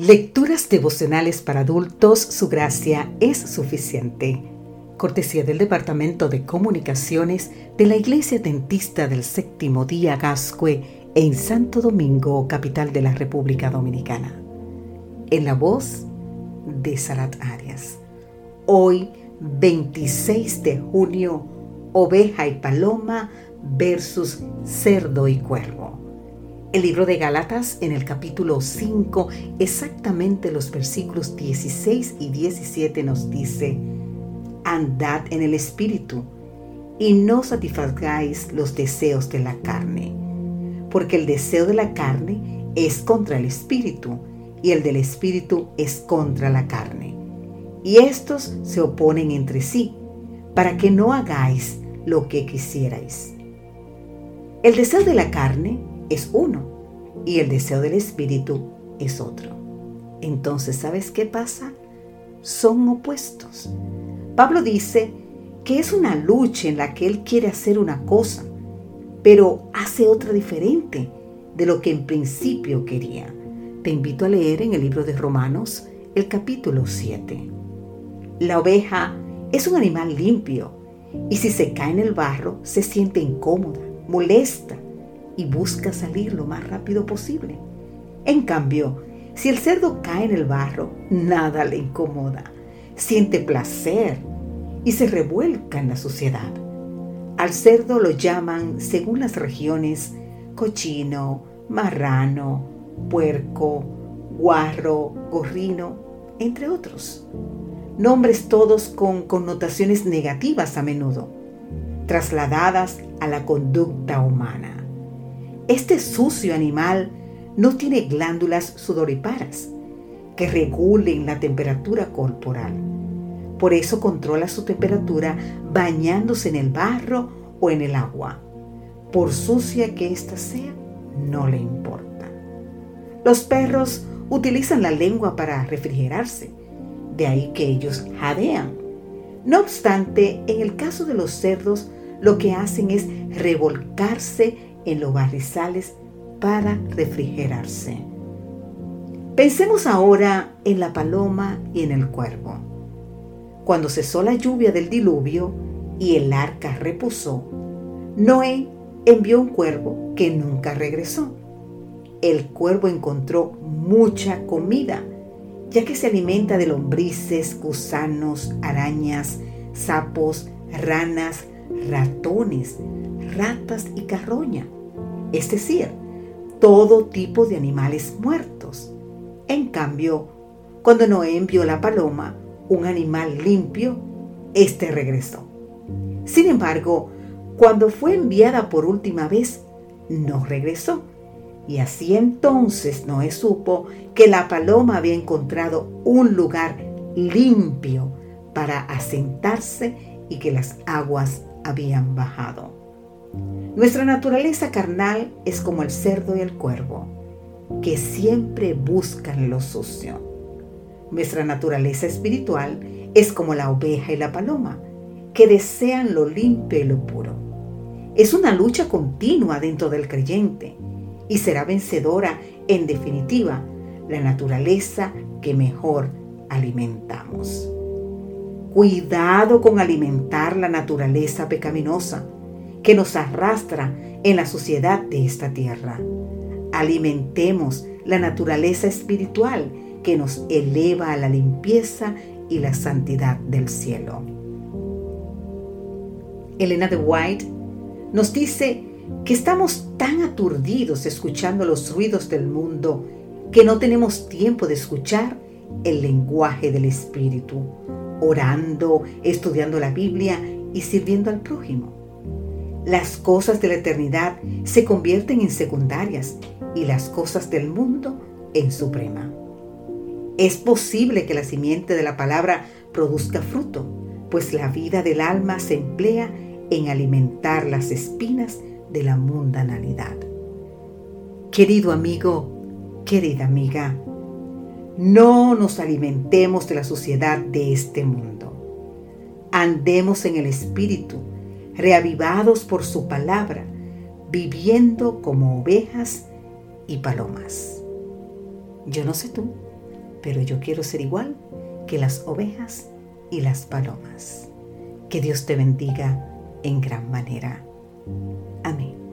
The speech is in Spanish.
Lecturas devocionales para adultos, su gracia es suficiente. Cortesía del Departamento de Comunicaciones de la Iglesia Dentista del Séptimo Día Gascue en Santo Domingo, capital de la República Dominicana. En la voz de Sarat Arias. Hoy, 26 de junio, oveja y paloma versus cerdo y cuervo. El libro de Gálatas en el capítulo 5, exactamente los versículos 16 y 17 nos dice, Andad en el Espíritu y no satisfagáis los deseos de la carne, porque el deseo de la carne es contra el Espíritu y el del Espíritu es contra la carne. Y estos se oponen entre sí, para que no hagáis lo que quisierais. El deseo de la carne es uno y el deseo del espíritu es otro. Entonces, ¿sabes qué pasa? Son opuestos. Pablo dice que es una lucha en la que él quiere hacer una cosa, pero hace otra diferente de lo que en principio quería. Te invito a leer en el libro de Romanos el capítulo 7. La oveja es un animal limpio y si se cae en el barro se siente incómoda, molesta y busca salir lo más rápido posible. En cambio, si el cerdo cae en el barro, nada le incomoda, siente placer y se revuelca en la suciedad. Al cerdo lo llaman, según las regiones, cochino, marrano, puerco, guarro, gorrino, entre otros. Nombres todos con connotaciones negativas a menudo, trasladadas a la conducta humana. Este sucio animal no tiene glándulas sudoriparas que regulen la temperatura corporal. Por eso controla su temperatura bañándose en el barro o en el agua. Por sucia que ésta sea, no le importa. Los perros utilizan la lengua para refrigerarse, de ahí que ellos jadean. No obstante, en el caso de los cerdos, lo que hacen es revolcarse en los barrizales para refrigerarse. Pensemos ahora en la paloma y en el cuervo. Cuando cesó la lluvia del diluvio y el arca reposó, Noé envió un cuervo que nunca regresó. El cuervo encontró mucha comida, ya que se alimenta de lombrices, gusanos, arañas, sapos, ranas, ratones, ratas y carroña, es decir, todo tipo de animales muertos. En cambio, cuando Noé envió la paloma, un animal limpio, éste regresó. Sin embargo, cuando fue enviada por última vez, no regresó. Y así entonces Noé supo que la paloma había encontrado un lugar limpio para asentarse y que las aguas habían bajado. Nuestra naturaleza carnal es como el cerdo y el cuervo, que siempre buscan lo sucio. Nuestra naturaleza espiritual es como la oveja y la paloma, que desean lo limpio y lo puro. Es una lucha continua dentro del creyente y será vencedora, en definitiva, la naturaleza que mejor alimentamos. Cuidado con alimentar la naturaleza pecaminosa que nos arrastra en la sociedad de esta tierra. Alimentemos la naturaleza espiritual que nos eleva a la limpieza y la santidad del cielo. Elena de White nos dice que estamos tan aturdidos escuchando los ruidos del mundo que no tenemos tiempo de escuchar el lenguaje del Espíritu, orando, estudiando la Biblia y sirviendo al prójimo. Las cosas de la eternidad se convierten en secundarias y las cosas del mundo en suprema. Es posible que la simiente de la palabra produzca fruto, pues la vida del alma se emplea en alimentar las espinas de la mundanalidad. Querido amigo, querida amiga, no nos alimentemos de la suciedad de este mundo. Andemos en el Espíritu reavivados por su palabra, viviendo como ovejas y palomas. Yo no sé tú, pero yo quiero ser igual que las ovejas y las palomas. Que Dios te bendiga en gran manera. Amén.